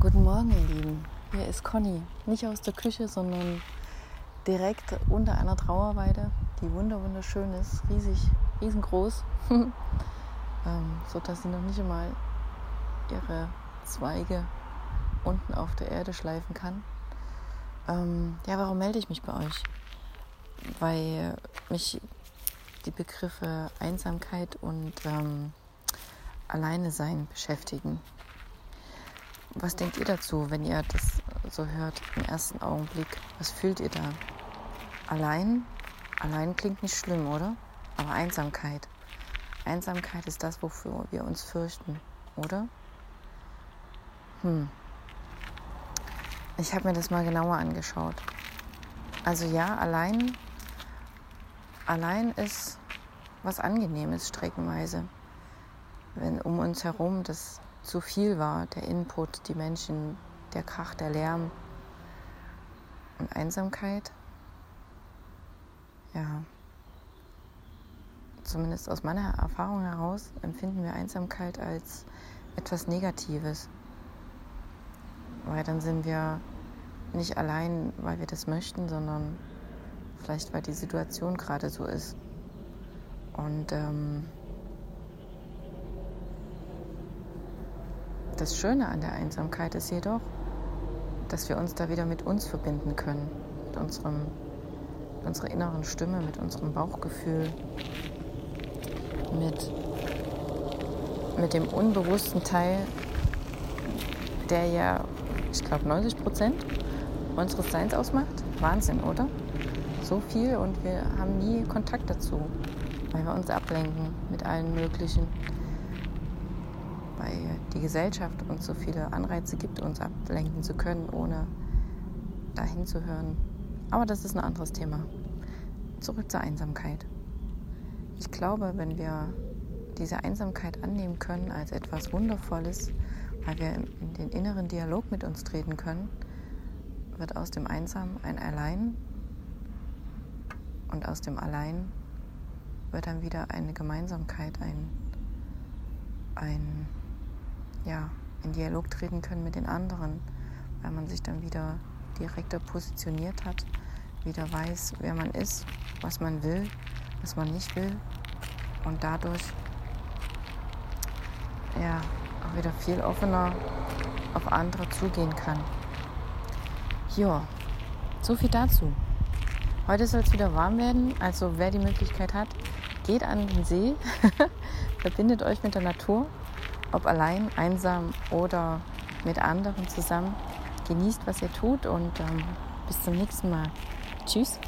Guten Morgen, ihr Lieben. Hier ist Conny. Nicht aus der Küche, sondern direkt unter einer Trauerweide, die wunder wunderschön ist, riesig, riesengroß, ähm, so dass sie noch nicht einmal ihre Zweige unten auf der Erde schleifen kann. Ähm, ja, warum melde ich mich bei euch? Weil mich die Begriffe Einsamkeit und ähm, Alleine sein beschäftigen. Was denkt ihr dazu, wenn ihr das so hört im ersten Augenblick? Was fühlt ihr da? Allein? Allein klingt nicht schlimm, oder? Aber Einsamkeit. Einsamkeit ist das, wofür wir uns fürchten, oder? Hm. Ich habe mir das mal genauer angeschaut. Also ja, allein, allein ist was Angenehmes streckenweise. Wenn um uns herum das zu viel war, der Input, die Menschen, der Krach, der Lärm und Einsamkeit. Ja, zumindest aus meiner Erfahrung heraus empfinden wir Einsamkeit als etwas Negatives. Weil dann sind wir nicht allein, weil wir das möchten, sondern vielleicht weil die Situation gerade so ist. Und ähm, Das Schöne an der Einsamkeit ist jedoch, dass wir uns da wieder mit uns verbinden können, mit, unserem, mit unserer inneren Stimme, mit unserem Bauchgefühl, mit, mit dem unbewussten Teil, der ja, ich glaube, 90 Prozent unseres Seins ausmacht. Wahnsinn, oder? So viel und wir haben nie Kontakt dazu, weil wir uns ablenken mit allen möglichen weil die Gesellschaft uns so viele Anreize gibt, uns ablenken zu können, ohne dahin zu hören. Aber das ist ein anderes Thema. Zurück zur Einsamkeit. Ich glaube, wenn wir diese Einsamkeit annehmen können als etwas Wundervolles, weil wir in den inneren Dialog mit uns treten können, wird aus dem Einsam ein Allein und aus dem Allein wird dann wieder eine Gemeinsamkeit, ein, ein ja, in Dialog treten können mit den anderen, weil man sich dann wieder direkter positioniert hat, wieder weiß, wer man ist, was man will, was man nicht will und dadurch ja auch wieder viel offener auf andere zugehen kann. Ja, so viel dazu. Heute soll es wieder warm werden, also wer die Möglichkeit hat, geht an den See, verbindet euch mit der Natur ob allein, einsam oder mit anderen zusammen. Genießt, was ihr tut und ähm, bis zum nächsten Mal. Tschüss.